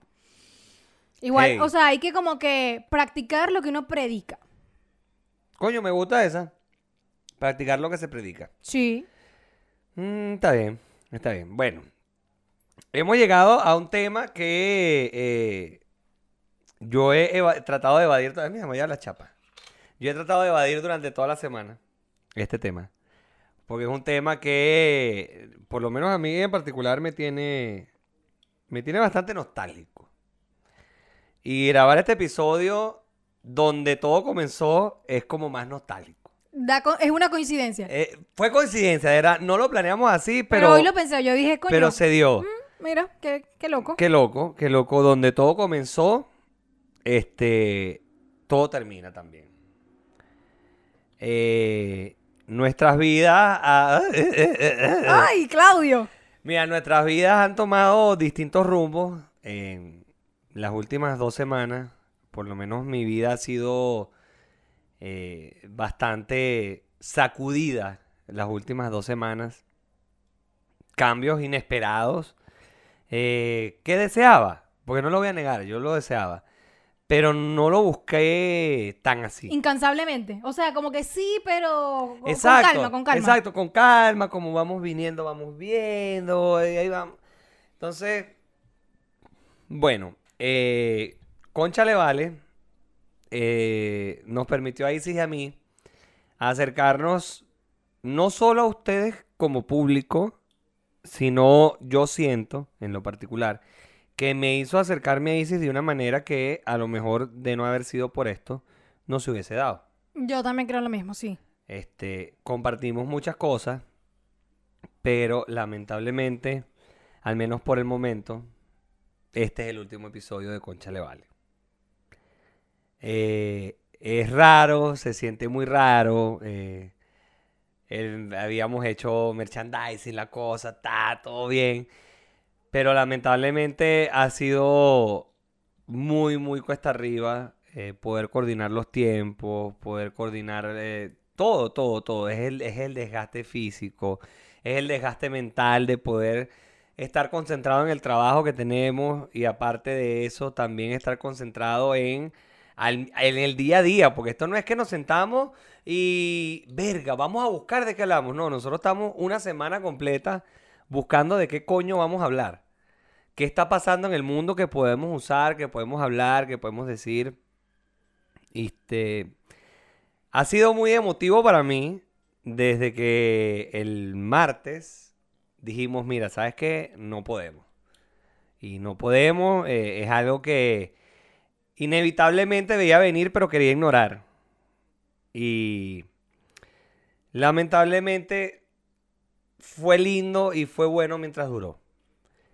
Igual, Hey. o sea, hay que como que practicar lo que uno predica. Coño, me gusta esa. Practicar lo que se predica. Sí. Mm, está bien, está bien. Bueno, hemos llegado a un tema que eh, yo he tratado de evadir. Ay, mira, me voy a dar la chapa. Yo he tratado de evadir durante toda la semana este tema. Porque es un tema que, por lo menos a mí en particular, me tiene, me tiene bastante nostálgico. Y grabar este episodio donde todo comenzó es como más nostálgico. Da es una coincidencia. Eh, fue coincidencia, era, no lo planeamos así, pero, pero, hoy lo pensé, yo dije, coño, pero se dio. mira, qué, qué loco. Qué loco, qué loco. Donde todo comenzó, este, todo termina también. Eh, nuestras vidas, ah, ¡Ay, Claudio! mira, nuestras vidas han tomado distintos rumbos en las últimas dos semanas. Por lo menos mi vida ha sido eh, bastante sacudida las últimas dos semanas. Cambios inesperados eh, que deseaba, porque no lo voy a negar, yo lo deseaba, pero no lo busqué tan así. Incansablemente. O sea, como que sí, pero con- Exacto, con calma, con calma. exacto, con calma, como vamos viniendo, vamos viendo, y ahí vamos. Entonces, bueno, eh, Concha Le Vale eh, nos permitió a Isis y a mí acercarnos no solo a ustedes como público, sino yo siento, en lo particular, que me hizo acercarme a Isis de una manera que a lo mejor de no haber sido por esto, no se hubiese dado. Yo también creo lo mismo, sí. Este, compartimos muchas cosas, pero lamentablemente, al menos por el momento, este es el último episodio de Concha Le Vale. Eh, es raro, se siente muy raro. eh, habíamos hecho merchandising, la cosa, está todo bien. Pero lamentablemente ha sido muy, muy cuesta arriba eh, poder coordinar los tiempos, poder coordinar todo, todo, todo. Es el, es el desgaste físico, es el desgaste mental de poder estar concentrado en el trabajo que tenemos y aparte de eso también estar concentrado en, al- en el día a día, porque esto no es que nos sentamos y, verga, vamos a buscar de qué hablamos. No, nosotros estamos una semana completa buscando de qué coño vamos a hablar. ¿Qué está pasando en el mundo que podemos usar, que podemos hablar, que podemos decir? Este, ha sido muy emotivo para mí desde que el martes dijimos, mira, ¿sabes qué? No podemos. Y no podemos, eh, es algo que inevitablemente veía venir, pero quería ignorar. Y lamentablemente fue lindo y fue bueno mientras duró.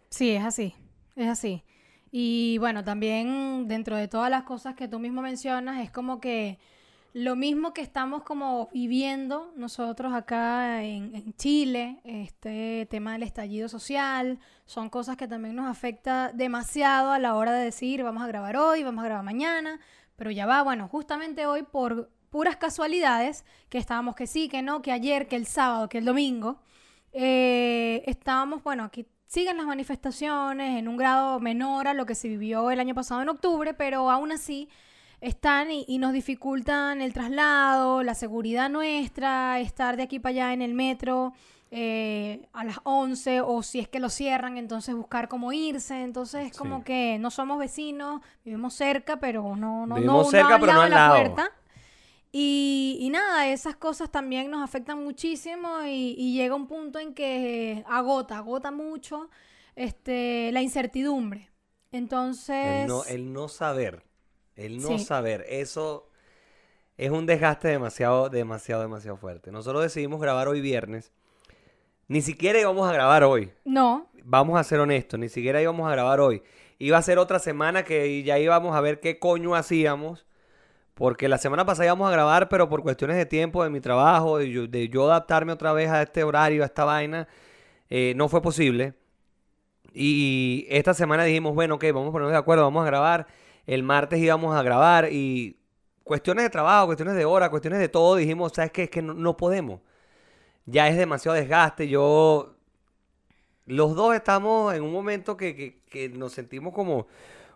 Sí, es así, es así. Y bueno, también dentro de todas las cosas que tú mismo mencionas, es como que lo mismo que estamos como viviendo nosotros acá en, en Chile, este tema del estallido social, son cosas que también nos afecta demasiado a la hora de decir, vamos a grabar hoy, vamos a grabar mañana, pero ya va, bueno, justamente hoy por puras casualidades, que estábamos que sí, que no, que ayer, que el sábado, que el domingo, eh, estábamos, bueno, aquí siguen las manifestaciones en un grado menor a lo que se vivió el año pasado en octubre, pero aún así están y, y nos dificultan el traslado, la seguridad nuestra, estar de aquí para allá en el metro eh, a las 11 o si es que lo cierran, entonces buscar cómo irse. Entonces es como Sí. que no somos vecinos, vivimos cerca, pero no, no, Vivimos no, cerca, no al pero no al de la lado. puerta. Y, y nada, esas cosas también nos afectan muchísimo y, y llega un punto en que agota, agota mucho este, la incertidumbre. Entonces, El no, el no saber. El no Sí. saber. Eso es un desgaste demasiado, demasiado, demasiado fuerte. Nosotros decidimos grabar hoy viernes. Ni siquiera íbamos a grabar hoy. no, Vamos a ser honestos, ni siquiera íbamos a grabar hoy. Iba a ser otra semana que ya íbamos a ver qué coño hacíamos. Porque la semana pasada íbamos a grabar, pero por cuestiones de tiempo, de mi trabajo, de yo, de yo adaptarme otra vez a este horario, a esta vaina, eh, no fue posible. Y esta semana dijimos, bueno, ok, vamos a ponernos de acuerdo, vamos a grabar. El martes íbamos a grabar y cuestiones de trabajo, cuestiones de hora, cuestiones de todo, dijimos, ¿sabes qué? Es que no, podemos. Ya es demasiado desgaste. Yo, los dos estamos en un momento que, que- que nos sentimos como,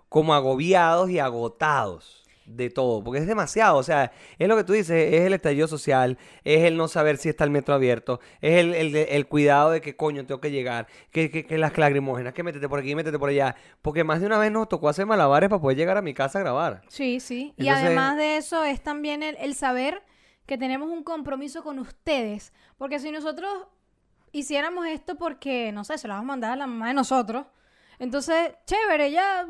como agobiados y agotados de todo, porque es demasiado, o sea, es lo que tú dices, es el estallido social, es el no saber si está el metro abierto, es el, el- el cuidado de que coño tengo que llegar, que, que, que las lacrimógenas, que métete por aquí, métete por allá, porque más de una vez nos tocó hacer malabares para poder llegar a mi casa a grabar. Sí, sí. Y además de eso es también el, el saber que tenemos un compromiso con ustedes. Porque si nosotros hiciéramos esto porque, no sé, se lo vamos a mandar a la mamá de nosotros, entonces, chévere, ya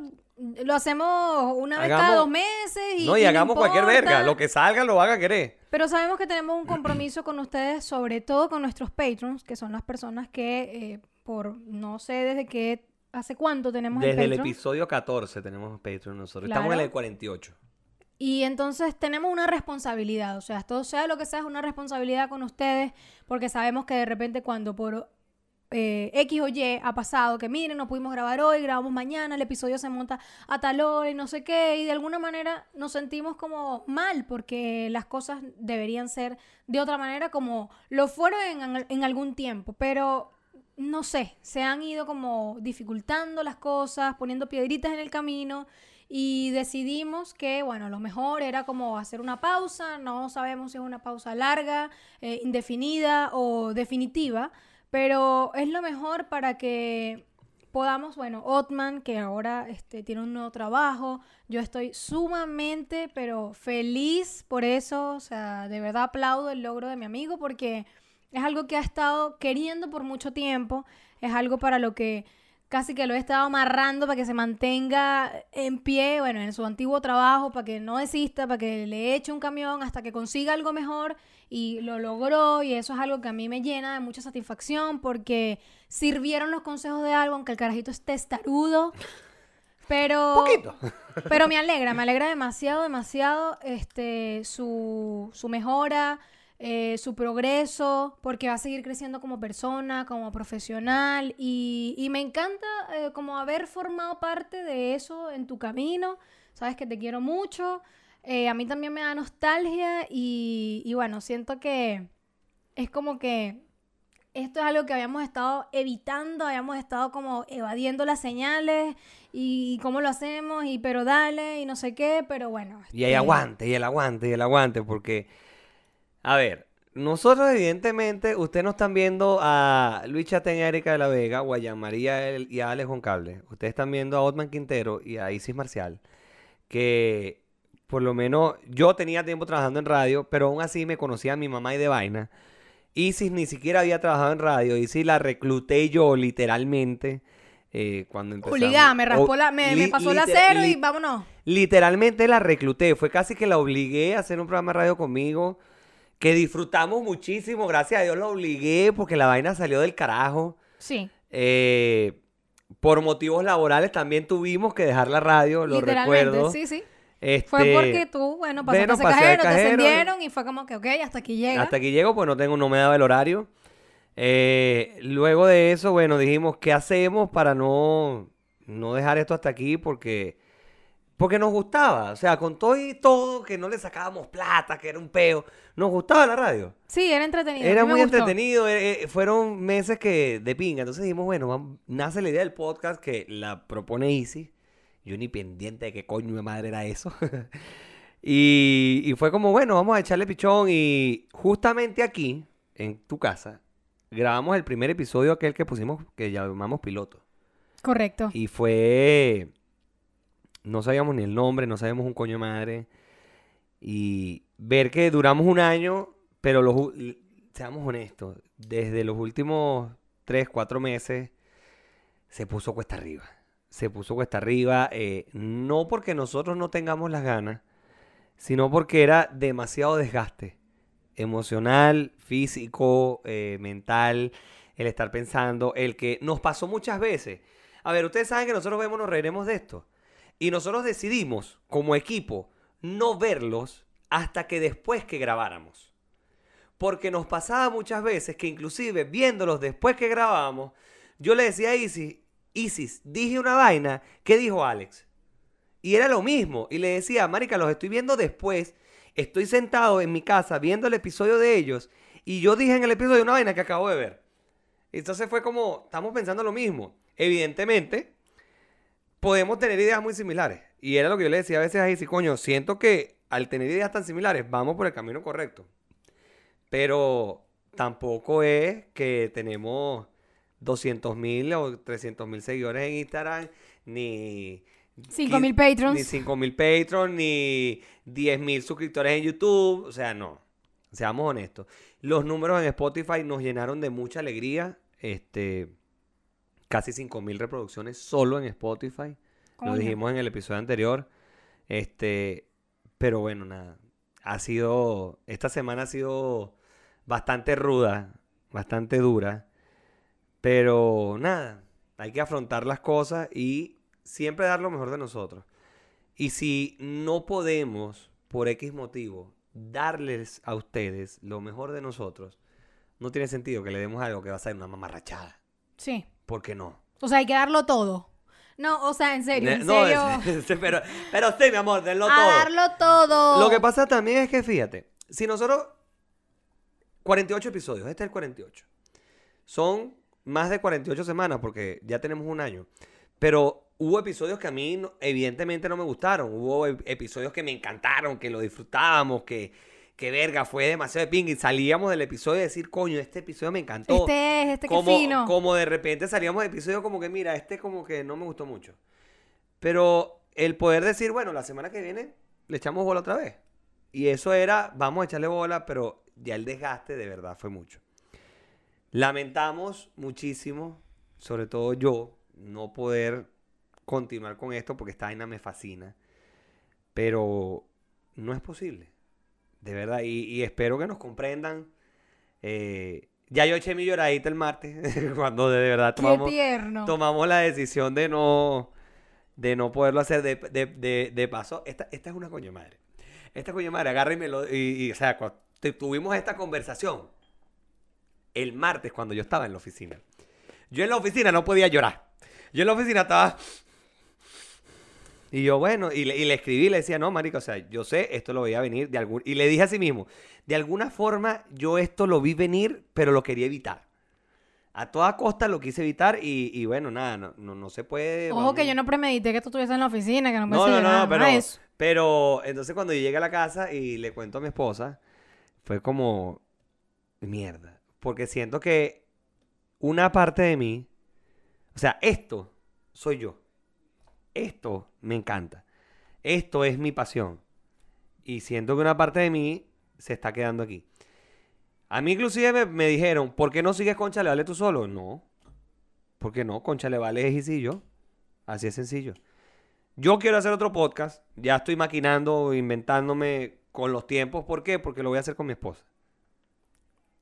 lo hacemos una vez cada dos meses y, no, y, y no hagamos cualquier verga, lo que salga lo van a querer. Pero sabemos que tenemos un compromiso con ustedes, sobre todo con nuestros patrons, que son las personas que, eh, por no sé desde qué, hace cuánto tenemos Desde el episodio 14 tenemos Patreon nosotros, estamos en Claro. el 48. Y entonces tenemos una responsabilidad, o sea, esto sea lo que sea, es una responsabilidad con ustedes, porque sabemos que de repente cuando por eh, X o Y ha pasado, que miren, no pudimos grabar hoy, grabamos mañana, el episodio se monta a tal hora y no sé qué, y de alguna manera nos sentimos como mal, porque las cosas deberían ser de otra manera como lo fueron en, en algún tiempo, pero no sé, se han ido como dificultando las cosas, poniendo piedritas en el camino y decidimos que, bueno, lo mejor era como hacer una pausa, no sabemos si es una pausa larga, eh, indefinida o definitiva, pero es lo mejor para que podamos, bueno, Otman, que ahora este, tiene un nuevo trabajo, yo estoy sumamente, pero feliz por eso, o sea, de verdad aplaudo el logro de mi amigo porque es algo que ha estado queriendo por mucho tiempo, es algo para lo que casi que lo he estado amarrando para que se mantenga en pie, bueno, en su antiguo trabajo, para que no desista, para que le eche un camión hasta que consiga algo mejor y lo logró y eso es algo que a mí me llena de mucha satisfacción porque sirvieron los consejos de algo, aunque el carajito es testarudo, pero... Poquito. Pero me alegra, me alegra demasiado, demasiado este, su, su mejora, eh, su progreso, porque va a seguir creciendo como persona, como profesional, y, y me encanta eh, como haber formado parte de eso en tu camino. Sabes que te quiero mucho. Eh, a mí también me da nostalgia y, y bueno, siento que es como que esto es algo que habíamos estado evitando, habíamos estado como evadiendo las señales y cómo lo hacemos y pero dale y no sé qué, pero bueno. Y hay este, aguante, y el aguante, y el aguante, porque, a ver, nosotros evidentemente, ustedes no están viendo a Luis Chatén y Erika de la Vega, o a Jean María El- y a Alex Cable. Ustedes están viendo a Otman Quintero y a Isis Marcial, que por lo menos yo tenía tiempo trabajando en radio, pero aún así me conocía a mi mamá y de vaina. Isis ni siquiera había trabajado en radio, Isis la recluté yo literalmente. eh, cuando empezamos. Obligada, me raspó la, me, pasó la cero y vámonos. Literalmente la recluté, fue casi que la obligué a hacer un programa de radio conmigo, que disfrutamos muchísimo, gracias a Dios la obligué porque la vaina salió del carajo. Sí, Eh, por motivos laborales también tuvimos que dejar la radio, lo literalmente, recuerdo. sí, sí. Este, Fue porque tú, bueno, pasaste bueno, ese pasé cajero, te ascendieron y fue como que, ok, hasta aquí llega. Hasta aquí llego, pues no tengo, no me daba el horario. Eh, luego de eso, bueno, dijimos, ¿qué hacemos para no, no dejar esto hasta aquí? Porque Porque nos gustaba. O sea, con todo y todo, que no le sacábamos plata, que era un peo. Nos gustaba la radio. Sí, era entretenido. Era muy entretenido. eh, eh, fueron meses que de pinga. Entonces dijimos, bueno, vamos- nace la idea del podcast que la propone Easy. Yo ni pendiente de qué coño de madre era eso. y, y fue como, bueno, vamos a echarle pichón. Y justamente aquí, en tu casa, grabamos el primer episodio aquel que pusimos, que llamamos piloto. Correcto. Y fue. No sabíamos ni el nombre, no sabíamos un coño de madre. Y ver que duramos un año, pero los, seamos honestos, desde los últimos 3, 4 meses se puso cuesta arriba. Se puso cuesta arriba, eh, no porque nosotros no tengamos las ganas, sino porque era demasiado desgaste emocional, físico, eh, mental, el estar pensando, el que nos pasó muchas veces. A ver, ustedes saben que nosotros vemos, nos reiremos de esto. Y nosotros decidimos, como equipo, no verlos hasta que después que grabáramos. Porque nos pasaba muchas veces que inclusive viéndolos después que grabábamos, yo le decía a Isis, Isis, dije una vaina, ¿qué dijo Alex? Y era lo mismo. Y le decía, Marica, los estoy viendo después. Estoy sentado en mi casa viendo el episodio de ellos. Y yo dije en el episodio una vaina que acabo de ver. Entonces fue como, estamos pensando lo mismo. Evidentemente, podemos tener ideas muy similares. Y era lo que yo le decía a veces a Isis, coño, siento que al tener ideas tan similares, vamos por el camino correcto. Pero tampoco es que tenemos 200 mil o 300 mil seguidores en Instagram, ni... 5.000 qui- patrons. Ni 5 mil patrons, ni 10 mil suscriptores en YouTube. O sea, no. Seamos honestos. Los números en Spotify nos llenaron de mucha alegría. Este, casi 5 mil reproducciones solo en Spotify. Lo dijimos en el episodio anterior. Este, pero bueno, nada. Ha sido, esta semana ha sido bastante ruda, bastante dura. Pero nada, hay que afrontar las cosas y siempre dar lo mejor de nosotros. Y si no podemos, por X motivo, darles a ustedes lo mejor de nosotros, no tiene sentido que le demos algo que va a ser una mamarrachada. Sí. ¿Por qué no? O sea, hay que darlo todo. No, o sea, en serio, en No, serio. es- pero, pero sí, mi amor, denlo a todo. darlo todo. Lo que pasa también es que, fíjate, si nosotros... 48 episodios, este es el 48. Son más de 48 semanas porque ya tenemos un año. Pero hubo episodios que a mí no- evidentemente no me gustaron. Hubo ep- episodios que me encantaron, que lo disfrutábamos, que, que verga, fue demasiado de ping. Y salíamos del episodio y decir, coño, este episodio me encantó. Este es, este que como, fino. como de repente salíamos del episodio como que, mira, este como que no me gustó mucho. Pero el poder decir, bueno, la semana que viene le echamos bola otra vez. Y eso era, vamos a echarle bola, pero ya el desgaste de verdad fue mucho. Lamentamos muchísimo, sobre todo yo, no poder continuar con esto porque esta vaina me fascina. Pero no es posible. De verdad. Y, y espero que nos comprendan. Eh, ya yo eché mi lloradita el martes, cuando de verdad tomamos, tomamos la decisión de no, de no poderlo hacer de, de- de- de paso. Esta, esta es una coño madre. Esta coño madre, agarra y me lo... Y, y, o sea, cuando tuvimos esta conversación el martes cuando yo estaba en la oficina. Yo en la oficina no podía llorar. Yo en la oficina estaba... Y yo, bueno, y le, y le escribí, le decía, no, marico, o sea, yo sé, esto lo veía venir de algún... Y le dije a sí mismo, de alguna forma yo esto lo vi venir, pero lo quería evitar. A toda costa lo quise evitar y, y bueno, nada, no, no, no se puede... Ojo vamos- que yo no premedité que tú estuvieses en la oficina, que no me no, no, no, nada, no, pero, eso. pero entonces cuando yo llegué a la casa y le cuento a mi esposa, fue como mierda. Porque siento que una parte de mí, o sea, esto soy yo. Esto me encanta. Esto es mi pasión. Y siento que una parte de mí se está quedando aquí. A mí inclusive me, dijeron, ¿por qué no sigues con Chale Vale tú solo? No. ¿Por qué no? Con Chale Vale es y yo. Así es sencillo. Yo quiero hacer otro podcast. Ya estoy maquinando, inventándome con los tiempos. ¿Por qué? Porque lo voy a hacer con mi esposa.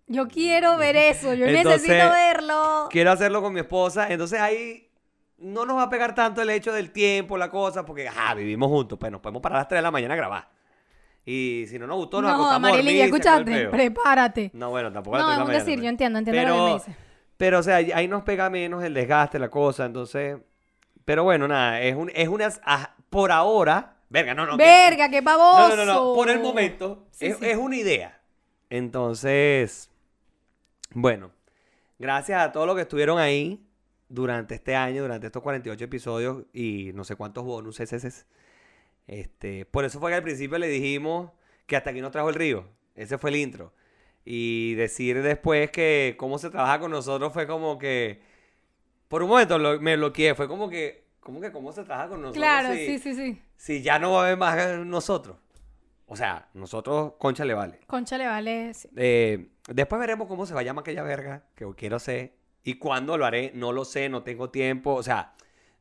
Yo quiero ver eso, yo Entonces, necesito verlo. Quiero hacerlo con mi esposa. Entonces ahí no nos va a pegar tanto el hecho del tiempo, la cosa, porque ajá, vivimos juntos. Pues nos podemos parar a las 3 de la mañana a grabar. Y si no nos gustó, nos No, acostamos a Marily, ya escuchaste, prepárate. No, bueno, tampoco No, 3 es de la mañana. decir, pues. yo entiendo, entiendo lo que me dices. Pero, o sea, ahí nos pega menos el desgaste, la cosa. Entonces, pero bueno, nada, es, un, es una... por ahora. Verga, no, no. que- Verga, qué baboso. No, no, no, no, Por el momento. Sí, es, sí. es una idea. Entonces. Bueno. Gracias a todos los que estuvieron ahí durante este año, durante estos 48 episodios y no sé cuántos bonus SS. Este, por eso fue que al principio le dijimos que hasta aquí nos trajo el río. Ese fue el intro. Y decir después que cómo se trabaja con nosotros fue como que. Por un momento lo- me bloqueé. Fue como que. ¿Cómo que cómo se trabaja con nosotros? Claro, si- sí, sí, sí. si ya no va a haber más nosotros. O sea, nosotros, concha le vale. Concha le vale. sí. Eh, después veremos cómo se va a llamar aquella verga que quiero hacer. Y cuándo lo haré, no lo sé, no tengo tiempo. O sea,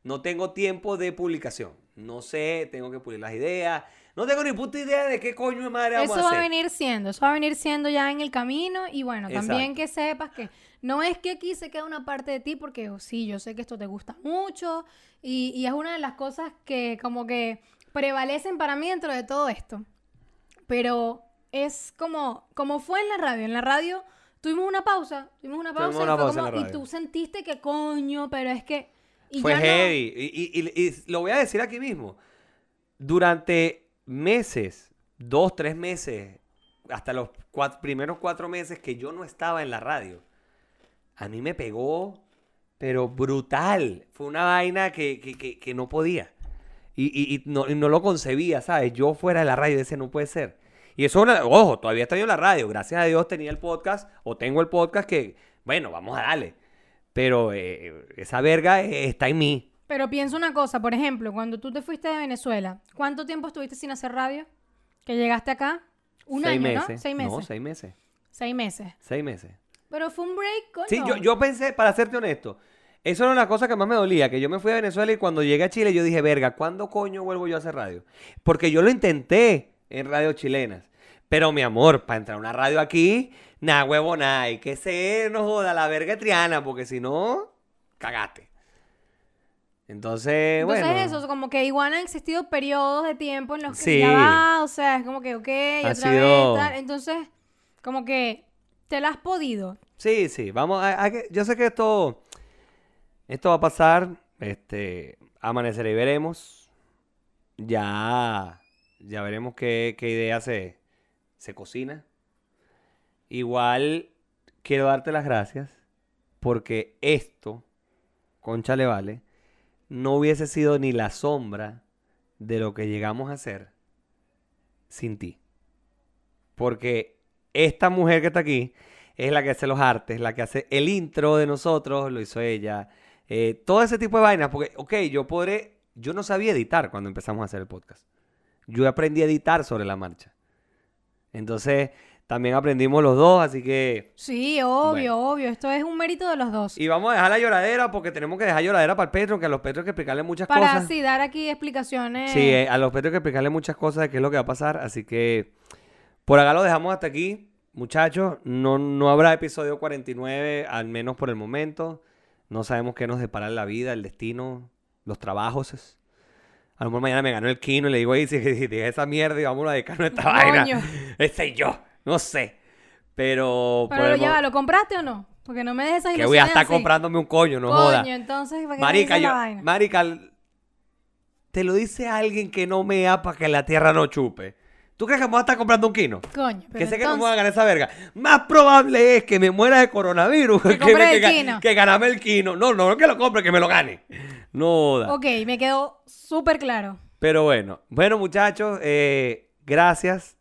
no tengo tiempo de publicación. No sé, tengo que pulir las ideas. No tengo ni puta idea de qué coño de madre vamos Eso a va hacer. a venir siendo, eso va a venir siendo ya en el camino y bueno, también Exacto. que sepas que no es que aquí se queda una parte de ti porque oh, sí, yo sé que esto te gusta mucho y, y es una de las cosas que como que prevalecen para mí dentro de todo esto. Pero es como, como fue en la radio, en la radio tuvimos una pausa, tuvimos una pausa, y, una pausa como- y tú sentiste que coño, pero es que... y Fue ya no- heavy. Y, y- y- y lo voy a decir aquí mismo. Durante meses, dos, tres meses, hasta los primeros cuatro meses que yo no estaba en la radio, a mí me pegó, pero brutal. Fue una vaina que, que- que- que no podía. Y, y- y no, y no lo concebía, ¿sabes? Yo fuera de la radio decía, no puede ser. Y eso, una- ojo, todavía estoy en la radio. Gracias a Dios tenía el podcast, o tengo el podcast que, bueno, vamos a darle. Pero eh, esa verga eh, está en mí. Pero piensa una cosa, por ejemplo, cuando tú te fuiste de Venezuela, ¿cuánto tiempo estuviste sin hacer radio? Que llegaste acá. Un seis año, meses. ¿no? Seis meses. No, seis meses. Seis meses. Seis meses. Pero fue un break, coño. Sí, yo, yo pensé, para serte honesto, eso era una cosa que más me dolía, que yo me fui a Venezuela y cuando llegué a Chile yo dije, verga, ¿cuándo coño vuelvo yo a hacer radio? Porque yo lo intenté en radios chilenas. Pero mi amor, para entrar a una radio aquí, nada huevo, nada, hay que ser, no joda, la verga triana, porque si no, cagaste. Entonces, Entonces bueno. eso, como que igual han existido periodos de tiempo en los que Sí. ya va, o sea, es como que, ok, Ha otra sido- vez, tal. Entonces, como que te la has podido. Sí, sí, vamos a, a que- yo sé que esto esto va a pasar, este amanecerá y veremos. Ya ya veremos qué, qué idea se se cocina. Igual quiero darte las gracias porque esto concha le vale no hubiese sido ni la sombra de lo que llegamos a hacer sin ti. Porque esta mujer que está aquí es la que hace los artes, la que hace el intro de nosotros, lo hizo ella. Eh, todo ese tipo de vainas, porque, ok, yo podré, yo no sabía editar cuando empezamos a hacer el podcast. Yo aprendí a editar sobre la marcha. Entonces, también aprendimos los dos, así que... Sí, obvio, Bueno. obvio. Esto es un mérito de los dos. Y vamos a dejar la lloradera porque tenemos que dejar lloradera para el Petro, que a los Petros hay que explicarle muchas Para cosas. así dar aquí explicaciones. Sí, eh, a los Petros hay que explicarle muchas cosas de qué es lo que va a pasar. Así que por acá lo dejamos hasta aquí. Muchachos, no, no habrá episodio 49, al menos por el momento. No sabemos qué nos depara la vida, el destino, los trabajos. A lo mejor mañana me ganó el kino y le digo, ahí si, si deja esa mierda y vámonos a dedicarnos a esta vaina. Ese yo, no sé. Pero, Pero el ya ¿lo compraste o no? Porque no me dejes esas que voy a estar así. comprándome un coño, no Coño, joda. entonces, ¿para qué me Marica, la vaina? marica, te lo dice alguien que no mea para que la tierra no chupe. ¿Tú crees que vamos a estar comprando un kino? Coño, pero que sé que no me voy a ganar esa verga. Más probable es que me muera de coronavirus que, compres me- el que, quino. que ganarme el quino. No, no, no que lo compre, que me lo gane. No joda. Ok, me quedó súper claro. Pero bueno, bueno muchachos, eh, gracias.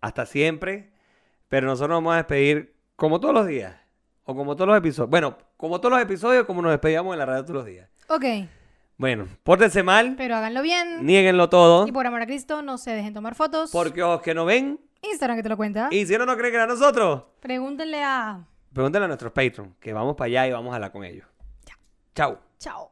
Hasta siempre. Pero nosotros nos vamos a despedir como todos los días. O como todos los episodios. Bueno, como todos los episodios, como nos despedíamos en la radio todos los días. Ok, Bueno, pórtense mal. pero háganlo bien. Niéguenlo todo. Y por amor a Cristo, no se dejen tomar fotos. Porque los que no ven, Instagram que te lo cuenta. y si no nos creen que era nosotros, Pregúntenle a... pregúntenle a nuestros Patreon, que vamos para allá y vamos a hablar con ellos. Chao. Chao.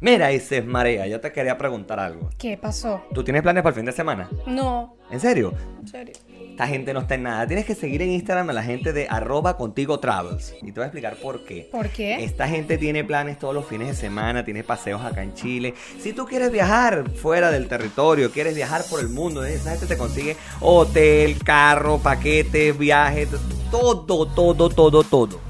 Mira, Isis Marea, yo te quería preguntar algo. ¿Qué pasó? ¿Tú tienes planes para el fin de semana? No, ¿En serio? en serio. Esta gente no está en nada. Tienes que seguir en Instagram a la gente de arroba contigo travels. Y te voy a explicar por qué. ¿Por qué? Esta gente tiene planes todos los fines de semana, tiene paseos acá en Chile. Si tú quieres viajar fuera del territorio, quieres viajar por el mundo, esa gente te consigue hotel, carro, paquetes, viajes, todo, todo, todo, todo.